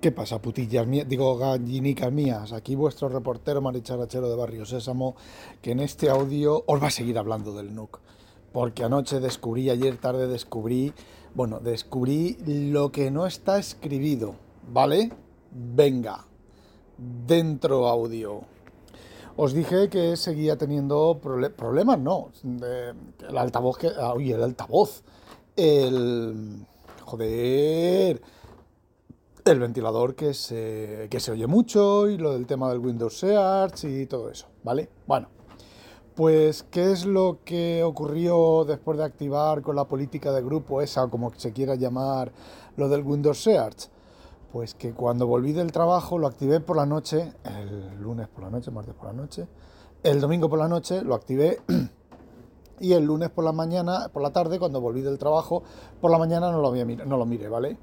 ¿Qué pasa, putillas mías? Digo, gallinicas mías. Aquí vuestro reportero maricharachero de Barrio Sésamo, que en este audio os va a seguir hablando del NUC. Porque anoche descubrí, ayer tarde descubrí, bueno, descubrí lo que no está escribido, ¿vale? Venga, dentro audio. Os dije que seguía teniendo problemas, no. el altavoz que. Uy, el altavoz. El. Joder. El ventilador que se, que se oye mucho y lo del tema del Windows Search y todo eso, ¿vale? Bueno, pues, ¿qué es lo que ocurrió después de activar con la política de grupo esa, como se quiera llamar, lo del Windows Search? Pues que cuando volví del trabajo lo activé por la noche, el lunes por la noche, martes por la noche, el domingo por la noche lo activé y el lunes por la mañana, por la tarde, cuando volví del trabajo, por la mañana no lo, no lo miré, ¿vale?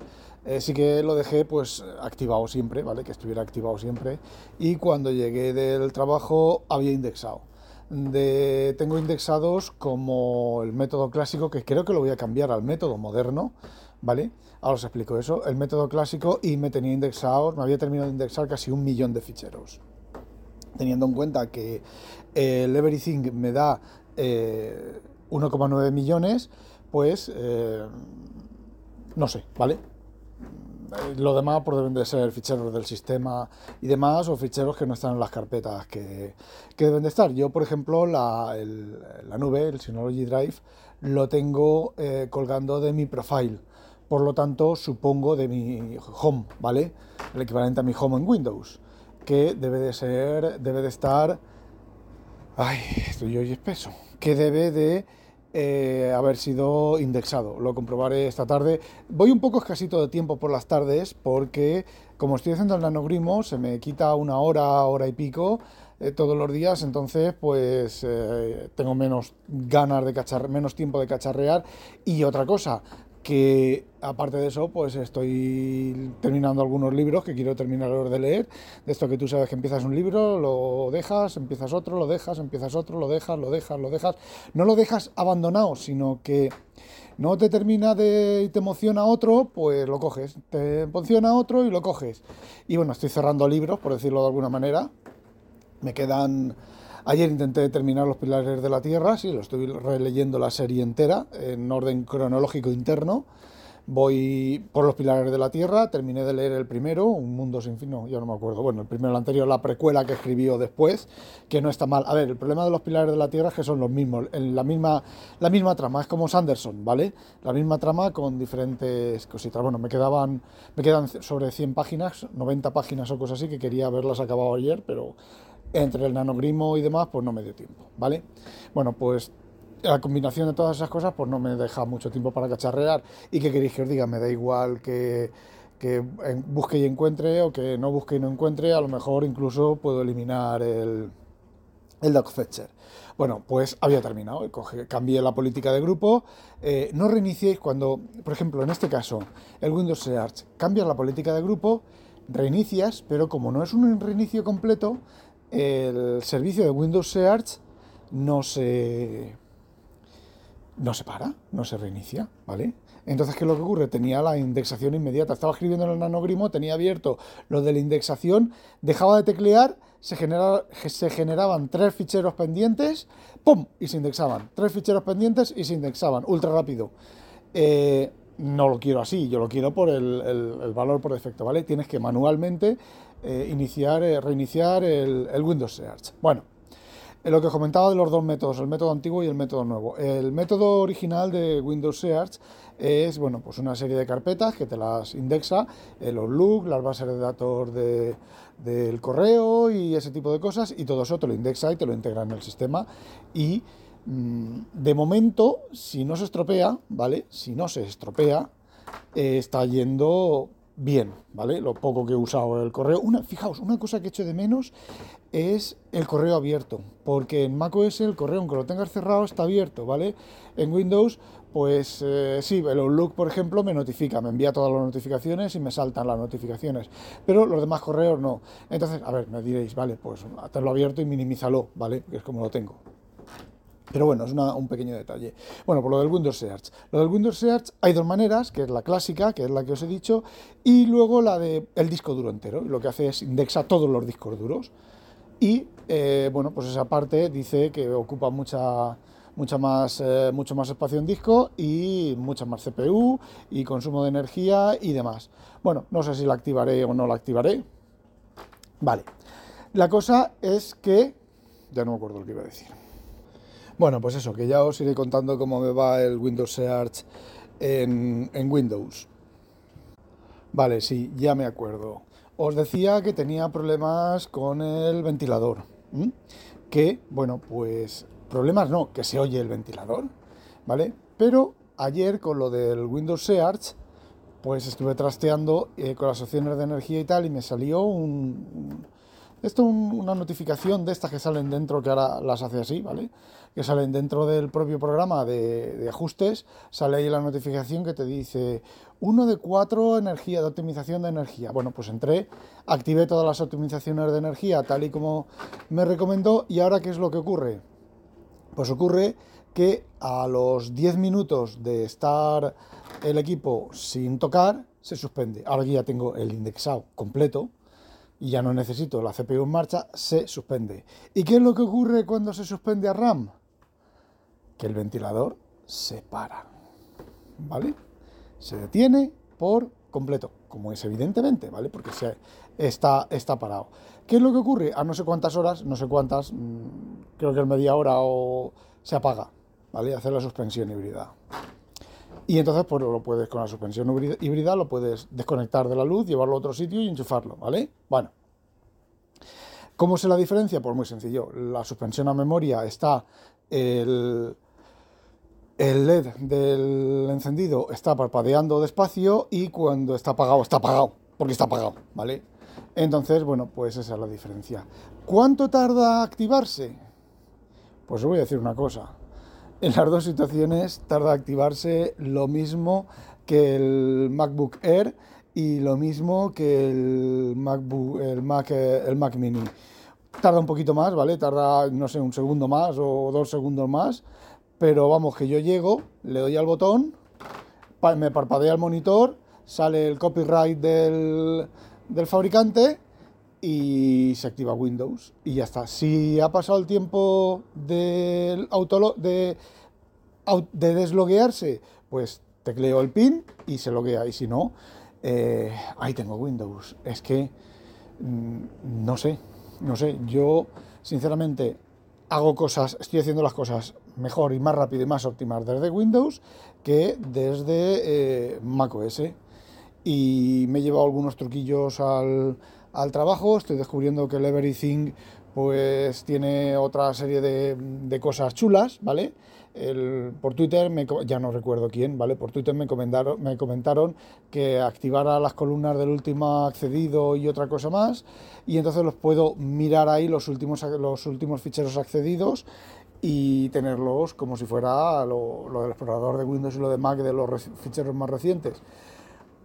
Eh, sí que lo dejé pues activado siempre, ¿vale? Que estuviera activado siempre y cuando llegué del trabajo había indexado. De, tengo indexados como el método clásico, que creo que lo voy a cambiar al método moderno, ¿vale? Ahora os explico eso. El método clásico y me tenía indexado, me había terminado de indexar casi un millón de ficheros. Teniendo en cuenta que eh, el Everything me da 1,9 eh, millones, pues no sé, ¿vale? Lo demás pues, deben de ser ficheros del sistema y demás, o ficheros que no están en las carpetas que, deben de estar. Yo, por ejemplo, la, la nube, el Synology Drive, lo tengo colgando de mi profile por lo tanto supongo de mi home, ¿vale? El equivalente a mi home en Windows, que debe de ser, debe de estar, ay, estoy hoy espeso, que debe de eh, haber sido indexado. Lo comprobaré esta tarde. Voy un poco escasito de tiempo por las tardes porque como estoy haciendo el nanogrimo se me quita una hora, hora y pico eh, todos los días, entonces pues eh, tengo menos ganas de cachar, menos tiempo de cacharrear. Y otra cosa, que aparte de eso, pues estoy terminando algunos libros que quiero terminar de leer, de esto que tú sabes que empiezas un libro, lo dejas, empiezas otro, lo dejas, empiezas otro, lo dejas, lo dejas, lo dejas, no lo dejas abandonado, sino que no te termina de y te emociona otro, pues lo coges, te emociona otro y lo coges. Y bueno, estoy cerrando libros, por decirlo de alguna manera, me quedan Ayer intenté terminar Los Pilares de la Tierra, sí, lo estoy releyendo la serie entera en orden cronológico interno. Voy por Los Pilares de la Tierra, terminé de leer el primero, Un Mundo Sin Fin, no, ya no me acuerdo. Bueno, el primero, el anterior, la precuela que escribió después, que no está mal. A ver, el problema de Los Pilares de la Tierra es que son los mismos, en la misma, la misma trama, es como Sanderson, ¿vale? La misma trama con diferentes cositas. Bueno, me quedaban, me quedan sobre 100 páginas, 90 páginas o cosas así, que quería haberlas acabado ayer, pero entre el nanogrimo y demás, pues no me dio tiempo, ¿vale? Bueno, pues la combinación de todas esas cosas, pues no me deja mucho tiempo para cacharrear. ¿Y qué queréis que os diga? Me da igual que, busque y encuentre o que no busque y no encuentre, a lo mejor incluso puedo eliminar el, el fetcher. Bueno, pues había terminado, cambié la política de grupo. Eh, no reiniciéis cuando, por ejemplo, en este caso, el Windows Search, cambias la política de grupo, reinicias, pero como no es un reinicio completo, el servicio de Windows Search no se, no se para, no se reinicia, ¿vale? Entonces, ¿qué es lo que ocurre? Tenía la indexación inmediata. Estaba escribiendo en el nanogrimo, tenía abierto lo de la indexación, dejaba de teclear, se, se generaban tres ficheros pendientes, ¡pum! y se indexaban. Tres ficheros pendientes y se indexaban, ultra rápido. Eh, no lo quiero así, yo lo quiero por el, valor por defecto, ¿vale? Tienes que manualmente eh, iniciar, eh, reiniciar el, Windows Search. Bueno, lo que comentaba de los dos métodos, el método antiguo y el método nuevo. El método original de Windows Search es, bueno, pues una serie de carpetas que te las indexa, los look, las bases de datos del correo y ese tipo de cosas, y todo eso te lo indexa y te lo integra en el sistema y Mm, de momento, si no se estropea, ¿vale? Si no se estropea, eh, está yendo bien, ¿vale? Lo poco que he usado el correo. Una, fijaos, una cosa que echo de menos es el correo abierto, porque en macOS el correo, aunque lo tengas cerrado, está abierto, ¿vale? En Windows, pues eh, sí, el Outlook, por ejemplo, me notifica, me envía todas las notificaciones y me saltan las notificaciones, pero los demás correos no. Entonces, a ver, me diréis, vale, pues hacerlo abierto y minimízalo, ¿vale? Que es como lo tengo. Pero bueno, es un pequeño detalle. Bueno, por lo del Windows Search. Lo del Windows Search hay dos maneras, que es la clásica, que es la que os he dicho, y luego la del el disco duro entero. Lo que hace es indexa todos los discos duros. Y eh, bueno, pues esa parte dice que ocupa mucha, mucha más, eh, mucho más espacio en disco y mucha más CPU y consumo de energía y demás. Bueno, no sé si la activaré o no la activaré. Vale. La cosa es que... Ya no me acuerdo lo que iba a decir. Bueno, pues eso, que ya os iré contando cómo me va el Windows Search en, Windows. Vale, sí, ya me acuerdo. Os decía que tenía problemas con el ventilador. Que, bueno, pues problemas no, que se oye el ventilador, ¿vale? Pero ayer con lo del Windows Search, pues estuve trasteando eh, con las opciones de energía y tal y me salió un, esto es una notificación de estas que salen dentro, que ahora las hace así, ¿vale? Que salen dentro del propio programa de, ajustes, sale ahí la notificación que te dice uno de cuatro energía, de optimización de energía. Bueno, pues entré, activé todas las optimizaciones de energía tal y como me recomendó y ahora ¿qué es lo que ocurre? Pues ocurre que a los 10 minutos de estar el equipo sin tocar, se suspende. Ahora ya tengo el indexado completo, y ya no necesito la CPU en marcha, se suspende. ¿Y qué es lo que ocurre cuando se suspende a RAM? Que el ventilador se para, ¿vale? Se detiene por completo, como es evidentemente, ¿vale? Porque se está, está parado. ¿Qué es lo que ocurre? A no sé cuántas horas, no sé cuántas, mm, creo que es media hora o se apaga, ¿vale? Hacer la suspensión híbrida. Y entonces, pues lo puedes con la suspensión híbrida, lo puedes desconectar de la luz, llevarlo a otro sitio y enchufarlo, ¿vale? Bueno. ¿Cómo se la diferencia? Pues muy sencillo. La suspensión a memoria está el, el LED del encendido está parpadeando despacio y cuando está apagado, está apagado, porque está apagado, ¿vale? Entonces, bueno, pues esa es la diferencia. ¿Cuánto tarda activarse? Pues os voy a decir una cosa en las dos situaciones tarda activarse lo mismo que el MacBook Air y lo mismo que el MacBook, el Mac, el Mac Mini. Tarda un poquito más, ¿vale? Tarda, no sé, un segundo más o dos segundos más, pero vamos, que yo llego, le doy al botón, me parpadea el monitor, sale el copyright del, del fabricante y se activa Windows y ya está. Si ha pasado el tiempo de desloguearse, pues tecleo el pin y se loguea. Y si no, eh, ahí tengo Windows. Es que mm, no sé, no sé. Yo, sinceramente, hago cosas, estoy haciendo las cosas mejor y más rápido y más óptimas desde Windows que desde eh, macOS. Y me he llevado algunos truquillos al, al trabajo, estoy descubriendo que el Everything pues tiene otra serie de, cosas chulas, ¿vale? por Twitter, me, ya no recuerdo quién, ¿vale? Por Twitter me comentaron, me comentaron que activara las columnas del último accedido y otra cosa más, y entonces los puedo mirar ahí los últimos, los últimos ficheros accedidos y tenerlos como si fuera lo, lo del explorador de Windows y lo de Mac de los ficheros más recientes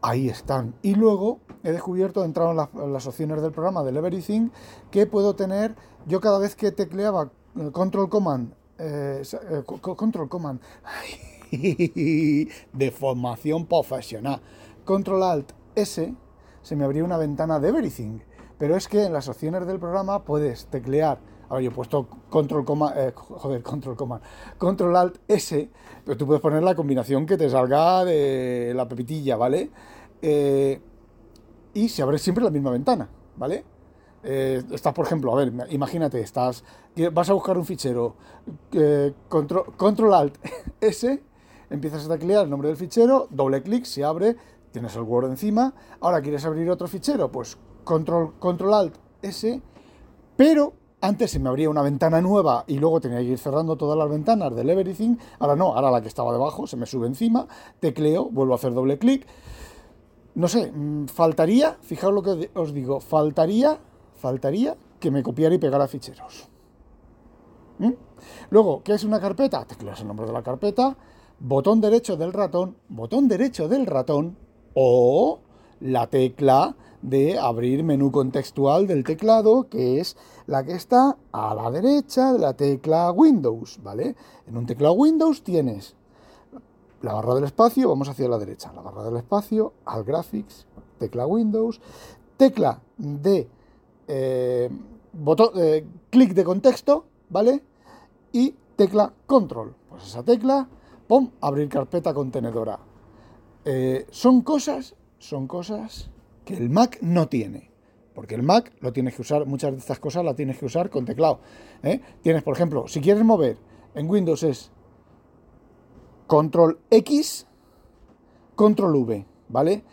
ahí están. Y luego he descubierto, he entrado en, las opciones del programa del Everything, que puedo tener, yo cada vez que tecleaba eh, Control Command, eh, eh, Control Command, de formación profesional, Control Alt S, se me abría una ventana de Everything. Pero es que en las opciones del programa puedes teclear Ahora yo he puesto control coma, eh, joder, control coma, control alt S, pero tú puedes poner la combinación que te salga de la pepitilla, ¿vale? Eh, y se abre siempre la misma ventana, ¿vale? Eh, estás, por ejemplo, a ver, imagínate, estás, vas a buscar un fichero, control, control alt S, empiezas a teclear el nombre del fichero, doble clic, se abre, tienes el Word encima, ahora quieres abrir otro fichero, pues control, control alt S, pero antes se me abría una ventana nueva y luego tenía que ir cerrando todas las ventanas del Everything. Ahora no, ahora la que estaba debajo se me sube encima, tecleo, vuelvo a hacer doble clic no sé, mm, faltaría, fijaos lo que os digo, faltaría, faltaría que me copiara y pegara ficheros. ¿Mm? Luego, ¿qué es una carpeta? Tecleas el nombre de la carpeta, botón derecho del ratón, botón derecho del ratón o la tecla de abrir menú contextual del teclado, que es la que está a la derecha de la tecla Windows, ¿vale? En un teclado Windows tienes la barra del espacio, vamos hacia la derecha, la barra del espacio, al graphics, tecla Windows, tecla de eh, botón, eh, clic de contexto, ¿vale? Y tecla control. Pues esa tecla, ¡pum! Abrir carpeta contenedora. Eh, son cosas, son cosas el Mac no tiene. Porque el Mac lo tienes que usar, muchas de estas cosas las tienes que usar con teclado. Tienes, por ejemplo, si quieres mover en Windows es control X, control V, ¿vale?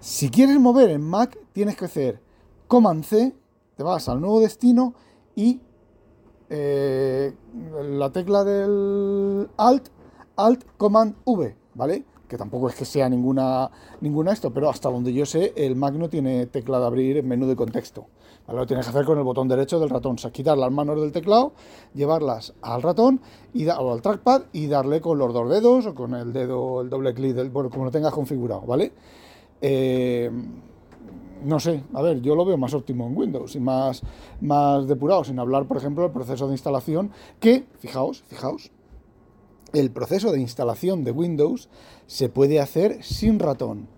Si quieres mover en Mac, tienes que hacer Command C, te vas al nuevo destino y eh, la tecla del Alt, Alt, Command V, ¿vale? Que tampoco es que sea ninguna, ninguna esto, pero hasta donde yo sé, el Mac no tiene tecla de abrir en menú de contexto. Lo tienes que hacer con el botón derecho del ratón, o sea, quitar las manos del teclado, llevarlas al ratón y o al trackpad y darle con los dos dedos o con el dedo, el doble clic, del, bueno, como lo tengas configurado, ¿vale? Eh, no sé, a ver, yo lo veo más óptimo en Windows y más, más depurado, sin hablar, por ejemplo, del proceso de instalación, que, fijaos, fijaos, el proceso de instalación de Windows se puede hacer sin ratón.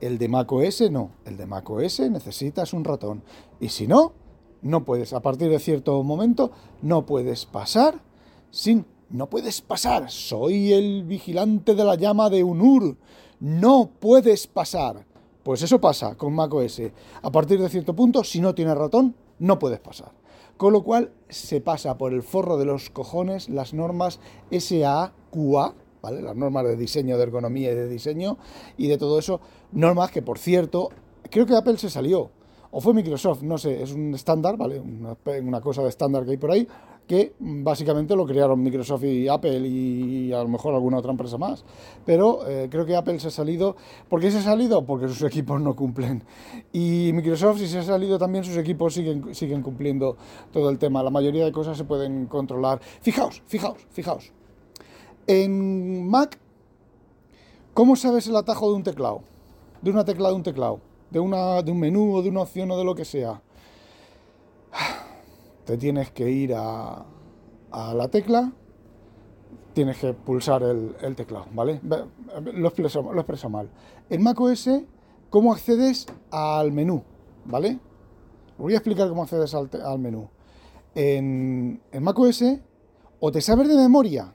El de macOS no. El de macOS necesitas un ratón. Y si no, no puedes. A partir de cierto momento, no puedes pasar sin. No puedes pasar. Soy el vigilante de la llama de Unur. No puedes pasar. Pues eso pasa con macOS. A partir de cierto punto, si no tienes ratón, no puedes pasar. Con lo cual se pasa por el forro de los cojones las normas SAQA, las normas de diseño, de ergonomía y de diseño y de todo eso. Normas que, por cierto, creo que Apple se salió. O fue Microsoft, no sé, es un estándar, ¿vale? Una, cosa de estándar que hay por ahí, que básicamente lo crearon Microsoft y Apple y a lo mejor alguna otra empresa más. Pero eh, creo que Apple se ha salido. ¿Por qué se ha salido? Porque sus equipos no cumplen. Y Microsoft, si se ha salido también, sus equipos siguen, siguen cumpliendo todo el tema. La mayoría de cosas se pueden controlar. Fijaos, fijaos, fijaos. En Mac, ¿cómo sabes el atajo de un teclado? De una tecla de un teclado, de, una, de un menú o de una opción o de lo que sea. Te tienes que ir a, la tecla, tienes que pulsar el, teclado, ¿vale? Lo expreso, lo mal. En Mac OS, ¿cómo accedes al menú? ¿Vale? voy a explicar cómo accedes al, menú. En, en Mac OS, o te sabes de memoria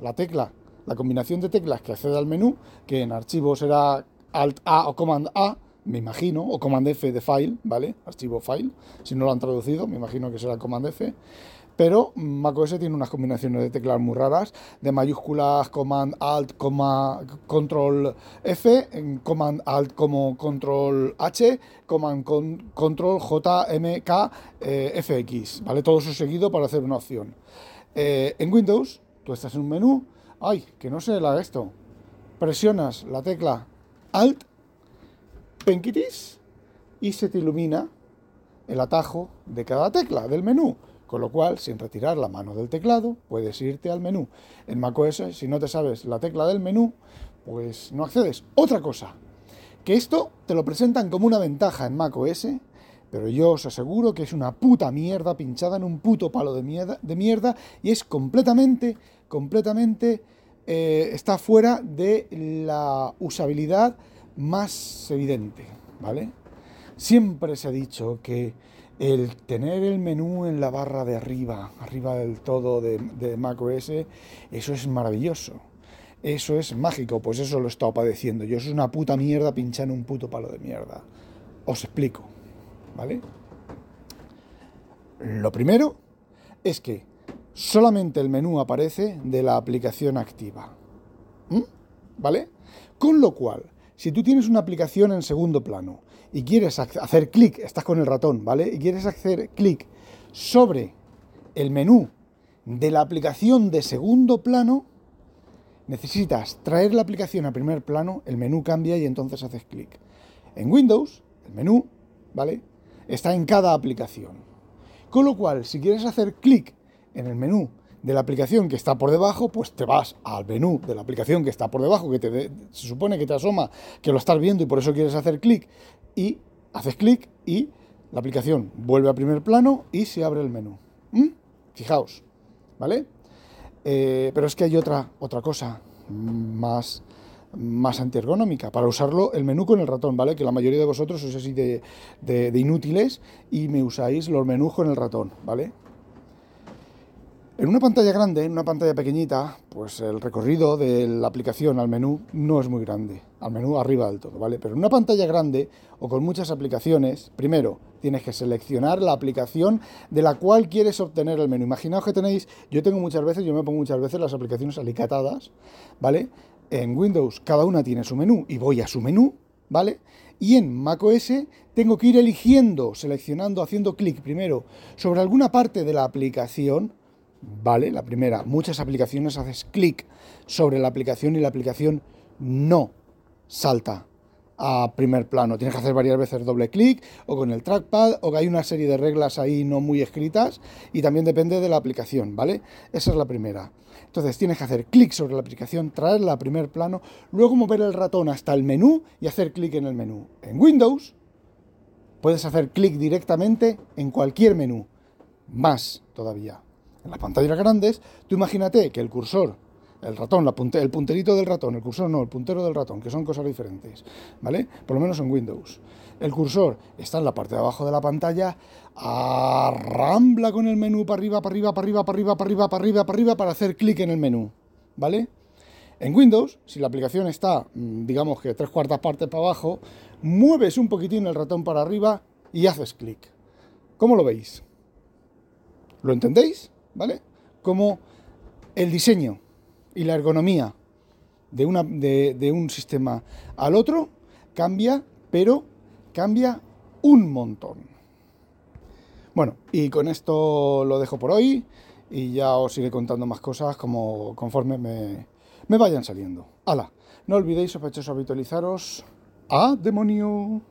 la tecla, la combinación de teclas que accede al menú, que en archivos será Alt A o Command A, me imagino, o Command F de file, ¿vale? Archivo file, si no lo han traducido, me imagino que será Command F. Pero macOS tiene unas combinaciones de teclas muy raras, de mayúsculas, Command Alt, Control F, Command Alt como Control H, Command Control J, M, K, eh, FX, ¿vale? Todo eso seguido para hacer una opción. Eh, en Windows Tú estás en un menú, ay, que no se la esto. Presionas la tecla Alt, penquitis, y se te ilumina el atajo de cada tecla del menú. Con lo cual, sin retirar la mano del teclado, puedes irte al menú. En macOS, si no te sabes la tecla del menú, pues no accedes. Otra cosa, que esto te lo presentan como una ventaja en macOS, pero yo os aseguro que es una puta mierda pinchada en un puto palo de mierda, y es completamente completamente eh, está fuera de la usabilidad más evidente, ¿vale? Siempre se ha dicho que el tener el menú en la barra de arriba, arriba del todo de, de macOS, eso es maravilloso. Eso es mágico, pues eso lo he estado padeciendo. Yo soy una puta mierda pinchando un puto palo de mierda. Os explico, ¿vale? Lo primero es que solamente el menú aparece de la aplicación activa. ¿Vale? Con lo cual, si tú tienes una aplicación en segundo plano y quieres hacer clic, estás con el ratón, ¿vale? Y quieres hacer clic sobre el menú de la aplicación de segundo plano, necesitas traer la aplicación a primer plano, el menú cambia y entonces haces clic. En Windows, el menú, ¿vale? Está en cada aplicación. Con lo cual, si quieres hacer clic en el menú de la aplicación que está por debajo, pues te vas al menú de la aplicación que está por debajo, que te se supone que te asoma que lo estás viendo y por eso quieres hacer clic, y haces clic y la aplicación vuelve a primer plano y se abre el menú. ¿Mm? Fijaos, ¿vale? Eh, pero es que hay otra, otra cosa más, más antiergonómica. Para usarlo, el menú con el ratón, ¿vale? Que la mayoría de vosotros sois así de, inútiles y me usáis los menús con el ratón, ¿vale? En una pantalla grande, en una pantalla pequeñita, pues el recorrido de la aplicación al menú no es muy grande, al menú arriba del todo, ¿vale? Pero en una pantalla grande o con muchas aplicaciones, primero tienes que seleccionar la aplicación de la cual quieres obtener el menú. Imaginaos que tenéis, yo tengo muchas veces, yo me pongo muchas veces las aplicaciones alicatadas, ¿vale? En Windows cada una tiene su menú y voy a su menú, ¿vale? Y en macOS tengo que ir eligiendo, seleccionando, haciendo clic primero sobre alguna parte de la aplicación, ¿vale? La primera, muchas aplicaciones haces clic sobre la aplicación y la aplicación no salta a primer plano. Tienes que hacer varias veces doble clic o con el trackpad o que hay una serie de reglas ahí no muy escritas y también depende de la aplicación, ¿vale? Esa es la primera. Entonces tienes que hacer clic sobre la aplicación, traerla a primer plano, luego mover el ratón hasta el menú y hacer clic en el menú. En Windows puedes hacer clic directamente en cualquier menú. Más todavía en las pantallas grandes, tú imagínate que el cursor, el ratón, el punterito del ratón, el cursor no, el puntero del ratón, que son cosas diferentes, ¿vale? Por lo menos en Windows. El cursor está en la parte de abajo de la pantalla, arrambla con el menú para arriba, para arriba, para arriba, para arriba, para arriba, para arriba, para arriba, para hacer clic en el menú, ¿vale? En Windows, si la aplicación está, mm, digamos que tres cuartas partes para abajo, mueves un poquitín el ratón para arriba y haces clic. ¿Cómo lo veis? ¿Lo entendéis? ¿vale? Como el diseño y la ergonomía de, una, de, un sistema al otro cambia, pero cambia un montón. Bueno, y con esto lo dejo por hoy y ya os iré contando más cosas como conforme me, me vayan saliendo. ¡Hala! No olvidéis, sospechosos, habitualizaros. ¡A demonio!